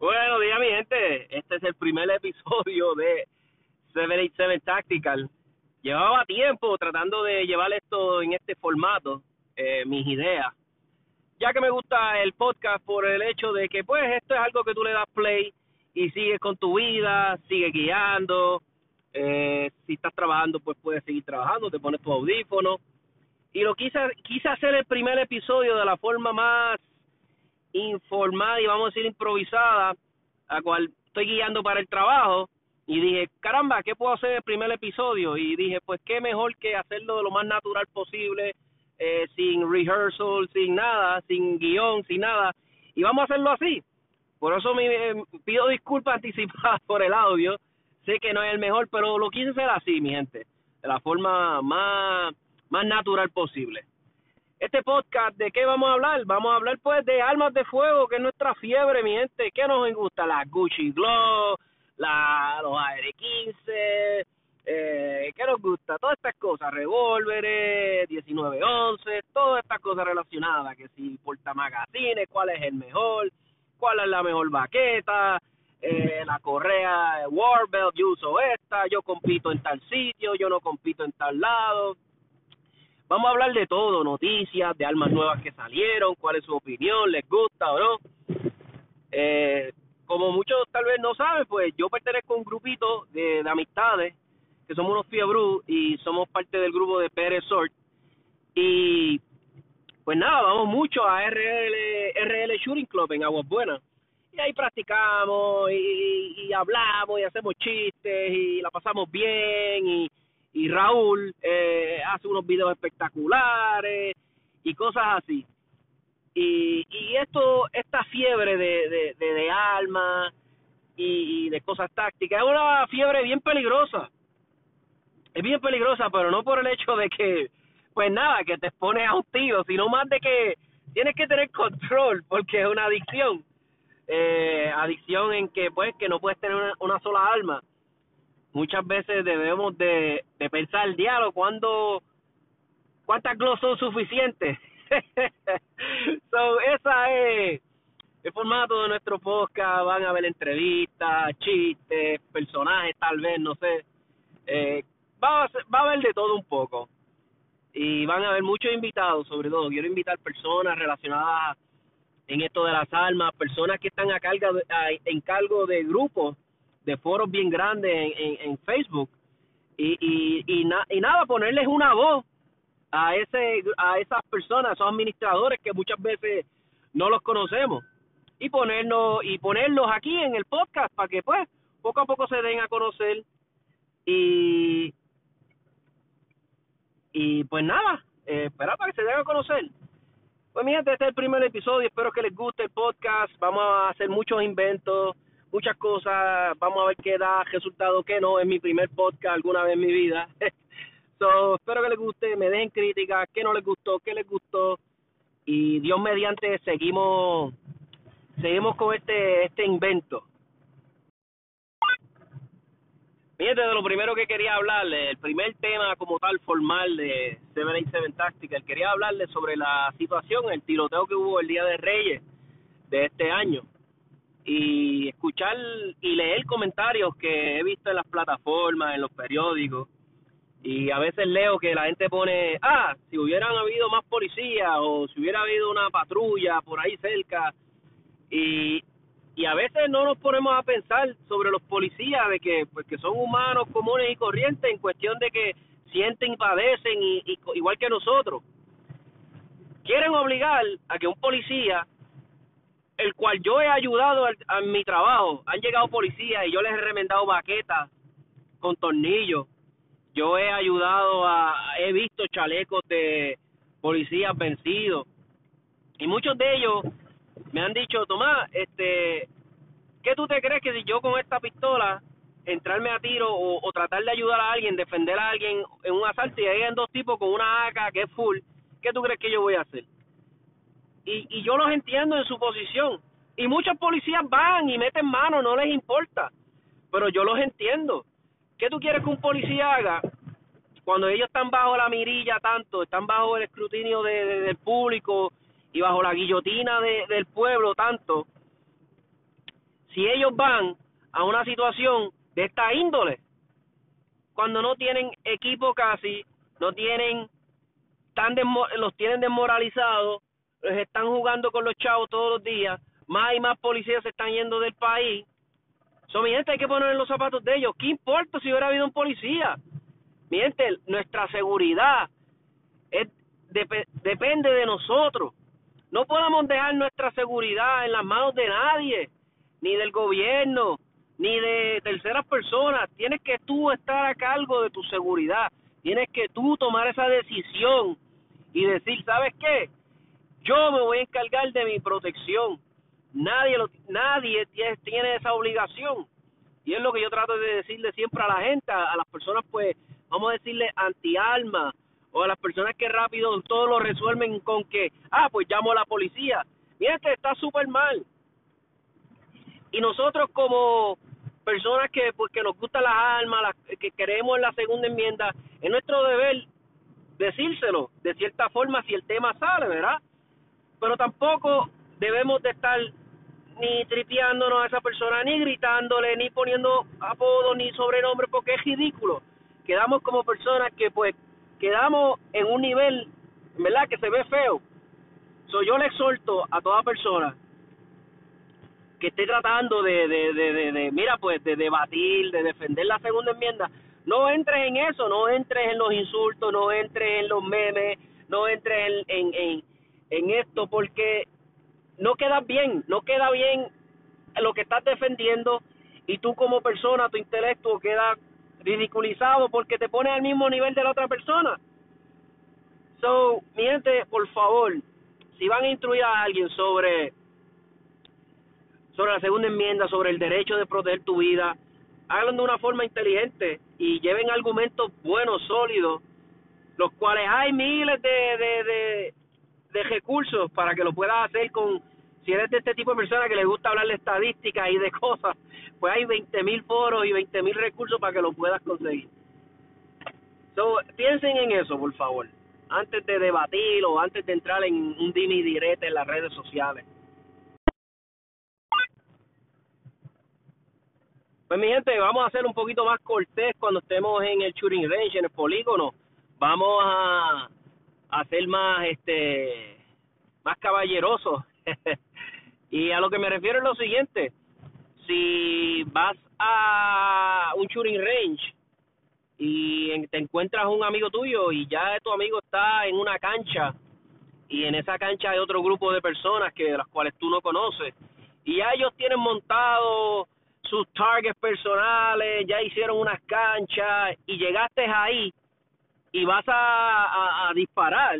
Bueno, día mi gente, este es el primer episodio de 787 Tactical. Llevaba tiempo tratando de llevar esto en este formato, eh, mis ideas, ya que me gusta el podcast por el hecho de que pues esto es algo que tú le das play y sigues con tu vida, sigues guiando, eh, si estás trabajando pues puedes seguir trabajando, te pones tu audífono. Y lo quise, quise hacer el primer episodio de la forma más informada y vamos a decir improvisada, a cual estoy guiando para el trabajo y dije, caramba, ¿qué puedo hacer el primer episodio? Y dije, pues qué mejor que hacerlo de lo más natural posible, eh, sin rehearsal, sin nada, sin guion, sin nada. Y vamos a hacerlo así. Por eso me, eh, pido disculpas anticipadas por el audio. Sé que no es el mejor, pero lo quise hacer así, mi gente, de la forma más, más natural posible este podcast, ¿de qué vamos a hablar? Vamos a hablar pues de armas de fuego, que es nuestra fiebre, mi gente. ¿Qué nos gusta? La Gucci Glow, la, los AR-15, eh, ¿qué nos gusta? Todas estas cosas, revólveres, 1911, todas estas cosas relacionadas, que si porta magazines, cuál es el mejor, cuál es la mejor baqueta, eh, la correa Warbelt, yo uso esta, yo compito en tal sitio, yo no compito en tal lado Vamos a hablar de todo, noticias, de armas nuevas que salieron, cuál es su opinión, les gusta o no. Eh, como muchos tal vez no saben, pues yo pertenezco a un grupito de, amistades que somos unos fiebrú y somos parte del grupo de Pérez Sort. Y pues nada, vamos mucho a RL, RL Shooting Club en Aguas Buenas. Y ahí practicamos y, y hablamos y hacemos chistes y la pasamos bien y y Raúl eh, hace unos videos espectaculares y cosas así. Y, y esto, esta fiebre de, de, de, alma y, de cosas tácticas, es una fiebre bien peligrosa. Es bien peligrosa, pero no por el hecho de que, pues nada, que te expones a un tiro, sino más de que tienes que tener control, porque es una adicción. Eh, adicción en que, pues, que no puedes tener una, sola alma muchas veces debemos de, de pensar, diálogo, cuando cuántas glosas son suficientes. so, esa es el formato de nuestro podcast. Van a ver entrevistas, chistes, personajes, tal vez, no sé. Eh, va, a, va a haber de todo un poco. Y van a haber muchos invitados, sobre todo. Quiero invitar personas relacionadas en esto de las armas, personas que están a cargo, en cargo de grupos de foros bien grandes en, en, Facebook. Y, y, y, y nada, ponerles una voz a ese a esas personas, a esos administradores que muchas veces no los conocemos. Y ponernos y ponerlos aquí en el podcast para que pues poco a poco se den a conocer. Y y pues nada, eh, para que se den a conocer. Pues mi gente, este es el primer episodio, espero que les guste el podcast, vamos a hacer muchos inventos, muchas cosas, vamos a ver qué da resultado, qué no, es mi primer podcast alguna vez en mi vida. so, espero que les guste, me dejen críticas, qué no les gustó, qué les gustó y Dios mediante seguimos seguimos con este este invento. Fíjate, de lo primero que quería hablarle, el primer tema como tal formal de 787 Tactical, quería hablarle sobre la situación, el tiroteo que hubo el Día de Reyes de este año y escuchar y leer comentarios que he visto en las plataformas, en los periódicos, y a veces leo que la gente pone, ah, si hubieran habido más policías o si hubiera habido una patrulla por ahí cerca, y, y a veces no nos ponemos a pensar sobre los policías, de que, pues, que son humanos comunes y corrientes en cuestión de que sienten y padecen y, y, igual que nosotros. Quieren obligar a que un policía el cual yo he ayudado a, mi trabajo. Han llegado policías y yo les he remendado baquetas con tornillos. Yo he ayudado a, he visto chalecos de policías vencidos. Y muchos de ellos me han dicho, Tomás, este, ¿qué tú te crees que si yo con esta pistola entrarme a tiro o, tratar de ayudar a alguien, defender a alguien en un asalto y hay dos tipos con una AK que es full, ¿qué tú crees que yo voy a hacer? Y, y yo los entiendo en su posición. Y muchos policías van y meten mano, no les importa. Pero yo los entiendo. ¿Qué tú quieres que un policía haga cuando ellos están bajo la mirilla tanto, están bajo el escrutinio de, del público y bajo la guillotina de, del pueblo tanto? si ellos van a una situación de esta índole, cuando no tienen equipo casi, no tienen, tan los tienen desmoralizados, les están jugando con los chavos todos los días, más y más policías se están yendo del país. So, mi gente, hay que poner en los zapatos de ellos. ¿Qué importa si hubiera habido un policía? Mi gente, nuestra seguridad depende de nosotros. No podemos dejar nuestra seguridad en las manos de nadie, ni del gobierno, ni de terceras personas. Tienes que tú estar a cargo de tu seguridad. Tienes que tú tomar esa decisión y decir, ¿sabes qué? Yo me voy a encargar de mi protección. Nadie, lo, nadie tiene esa obligación. Y es lo que yo trato de decirle siempre a la gente, a, las personas, pues, vamos a decirle anti-alma, o a las personas que rápido todo lo resuelven con que, ah, pues llamo a la policía. Mira, este está súper mal. Y nosotros como personas que pues que nos gustan las armas, que queremos la segunda enmienda, es nuestro deber decírselo de cierta forma si el tema sale, ¿verdad? Pero tampoco debemos de estar ni tripeándonos a esa persona, ni gritándole, ni poniendo apodo, ni sobrenombre, porque es ridículo. Quedamos como personas que pues quedamos en un nivel, ¿verdad? Que se ve feo. So, yo le exhorto a toda persona que esté tratando de, de, de, de, mira, pues de debatir, de defender la segunda enmienda, no entres en eso, no entres en los insultos, no entres en los memes, no entres en, en, en, esto, porque no queda bien, no queda bien lo que estás defendiendo y tú como persona, tu intelecto queda ridiculizado porque te pones al mismo nivel de la otra persona. So, mi gente, por favor, si van a instruir a alguien sobre sobre la segunda enmienda, sobre el derecho de proteger tu vida, háganlo de una forma inteligente y lleven argumentos buenos, sólidos, los cuales hay miles de, de, de, recursos para que lo puedas hacer con, si eres de este tipo de persona que le gusta hablar de estadísticas y de cosas, pues hay 20 mil foros y 20 mil recursos para que lo puedas conseguir. Piensen en eso, por favor, antes de debatir o antes de entrar en un dimi direte en las redes sociales. Pues mi gente, vamos a hacer un poquito más cortés cuando estemos en el shooting range, en el polígono. Vamos a, hacer más, este, más caballeroso. y a lo que me refiero es lo siguiente. Si vas a un shooting range y te encuentras un amigo tuyo y ya tu amigo está en una cancha y en esa cancha hay otro grupo de personas que las cuales tú no conoces y ya ellos tienen montado sus targets personales, ya hicieron unas canchas y llegaste ahí y vas a, a, disparar,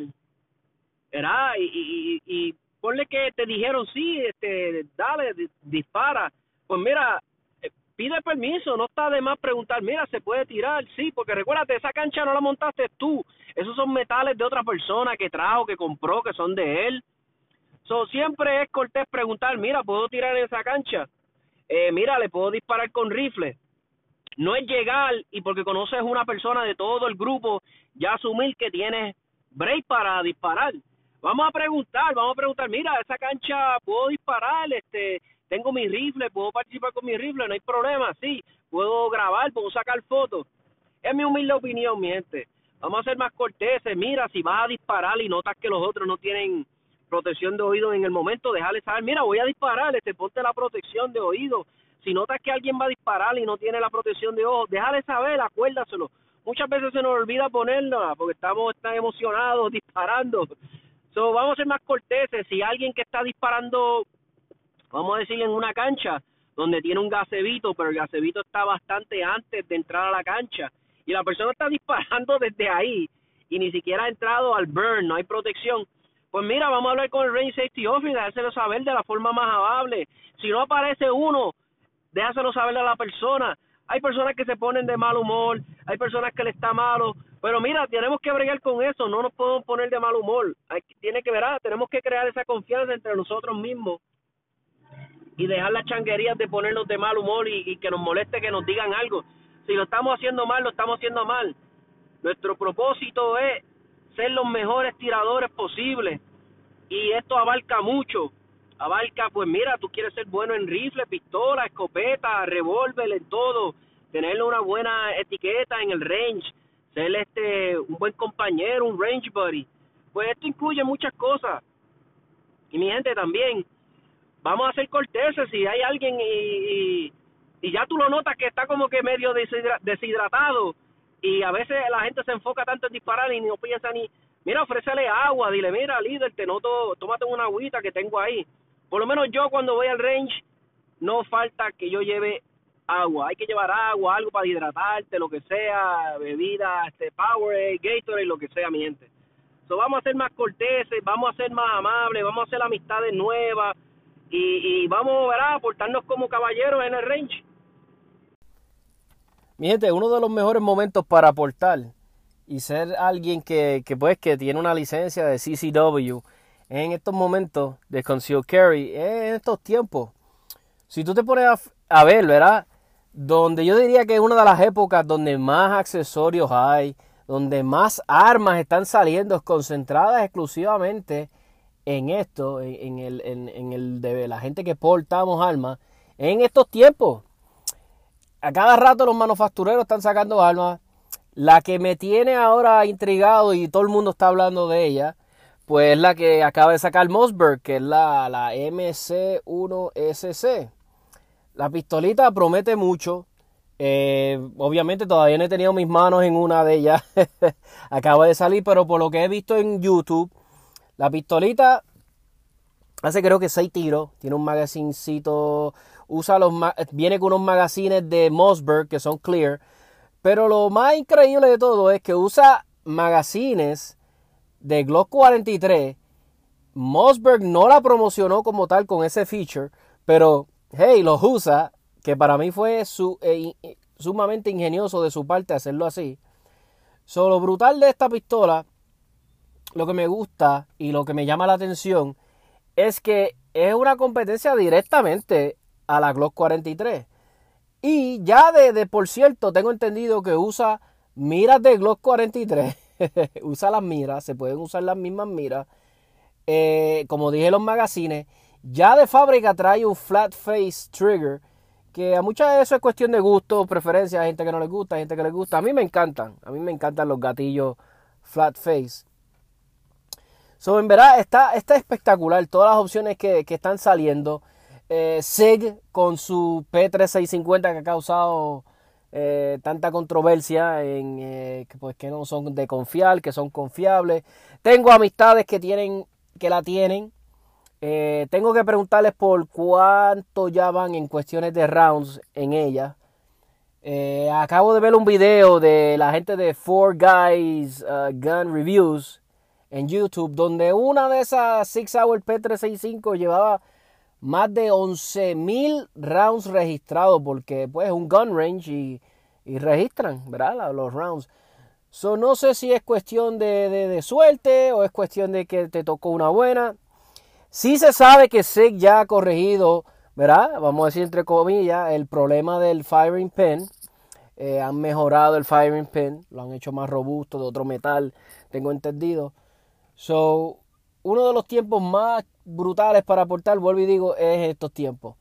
¿verdad? Y, y, y ponle que te dijeron, sí, este, dale, dispara. Pues mira, eh, pide permiso, no está de más preguntar, mira, se puede tirar, sí, porque recuérdate, esa cancha no la montaste tú, esos son metales de otra persona que trajo, que compró, que son de él. So, siempre es cortés preguntar, mira, ¿puedo tirar en esa cancha? eh, mira, le puedo disparar con rifle. No es llegar y porque conoces una persona de todo el grupo, ya asumir que tienes break para disparar. Vamos a preguntar, vamos a preguntar, mira, esa cancha puedo disparar, este, tengo mi rifle, puedo participar con mi rifle, no hay problema, sí, puedo grabar, puedo sacar fotos. Es mi humilde opinión, mi gente. Vamos a ser más corteses, mira, si vas a disparar y notas que los otros no tienen protección de oído en el momento, dejarle saber, mira, voy a disparar, este, ponte la protección de oído. Si notas que alguien va a disparar y no tiene la protección de ojo, déjale saber, acuérdaselo. Muchas veces se nos olvida ponerla porque estamos tan emocionados disparando. So, vamos a ser más corteses. Si alguien que está disparando, vamos a decir, en una cancha donde tiene un gasebito, pero el gasebito está bastante antes de entrar a la cancha y la persona está disparando desde ahí y ni siquiera ha entrado al burn, no hay protección pues mira, vamos a hablar con el Range Safety Office, déjaselo saber de la forma más amable. Si no aparece uno, déjaselo saber a la persona. Hay personas que se ponen de mal humor, hay personas que le está malo, pero mira, tenemos que bregar con eso, no nos podemos poner de mal humor. Hay, tiene que ver, tenemos que crear esa confianza entre nosotros mismos y dejar las changuerías de ponernos de mal humor y, y que nos moleste que nos digan algo. Si lo estamos haciendo mal, lo estamos haciendo mal. Nuestro propósito es ser los mejores tiradores posibles y esto abarca mucho. Abarca, pues mira, tú quieres ser bueno en rifle, pistola, escopeta, revólver, en todo, tener una buena etiqueta en el range, ser este un buen compañero, un range buddy. Pues esto incluye muchas cosas. Y mi gente también, vamos a ser corteses si hay alguien y, y, ya tú lo notas que está como que medio deshidratado y a veces la gente se enfoca tanto en disparar y no piensa ni, mira, ofrécele agua, dile, mira, líder, te noto, tómate una agüita que tengo ahí. Por lo menos yo cuando voy al range, no falta que yo lleve agua. Hay que llevar agua, algo para hidratarte, lo que sea, bebida, este, Powerade, Gatorade, lo que sea, mi gente. So, vamos a ser más corteses, vamos a ser más amables, vamos a hacer amistades nuevas y, y vamos a portarnos como caballeros en el range. Mi gente, uno de los mejores momentos para aportar y ser alguien que, que pues que tiene una licencia de CCW en estos momentos de concealed carry, en estos tiempos. Si tú te pones a, ver, ¿verdad? Donde yo diría que es una de las épocas donde más accesorios hay, donde más armas están saliendo concentradas exclusivamente en esto, en, el, en, el de la gente que portamos armas, en estos tiempos. A cada rato los manufactureros están sacando armas. La que me tiene ahora intrigado y todo el mundo está hablando de ella pues la que acaba de sacar Mossberg, que es la, la MC1SC. La pistolita promete mucho. Eh, obviamente todavía no he tenido mis manos en una de ellas. acaba de salir, pero por lo que he visto en YouTube, la pistolita hace creo que 6 tiros. Tiene un magazincito. Usa los viene con unos magazines de Mossberg que son clear. Pero lo más increíble de todo es que usa magazines de Glock 43, Mossberg no la promocionó como tal con ese feature, pero hey, los usa, que para mí fue su, eh, sumamente ingenioso de su parte hacerlo así. So, lo brutal de esta pistola, lo que me gusta y lo que me llama la atención, es que es una competencia directamente a la Glock 43. Y ya de, de por cierto, tengo entendido que usa miras de Glock 43 usa las miras, se pueden usar las mismas miras. Eh, como dije los magazines, ya de fábrica trae un flat face trigger, que a muchas de eso es cuestión de gusto, preferencia, hay gente que no le gusta, hay gente que le gusta. A mí me encantan, a mí me encantan los gatillos flat face. So, en verdad está, está espectacular, todas las opciones que, están saliendo. Eh, SIG con su P3650 que ha causado eh, tanta controversia en eh, que, pues, que no son de confiar, que son confiables. Tengo amistades que tienen, que la tienen. Eh, tengo que preguntarles por cuánto ya van en cuestiones de rounds en ella. acabo de ver un video de la gente de Four Guys uh, Gun Reviews en YouTube, donde una de esas Six Hour P365 llevaba más de 11.000 rounds registrados porque pues es un gun range y, registran, ¿verdad? Los rounds. So, no sé si es cuestión de, de, suerte o es cuestión de que te tocó una buena. Sí se sabe que SIG ya ha corregido, ¿verdad? Vamos a decir entre comillas, el problema del firing pin. Eh, han mejorado el firing pin, lo han hecho más robusto, de otro metal, tengo entendido. So, uno de los tiempos más brutales para aportar, vuelvo y digo, es estos tiempos.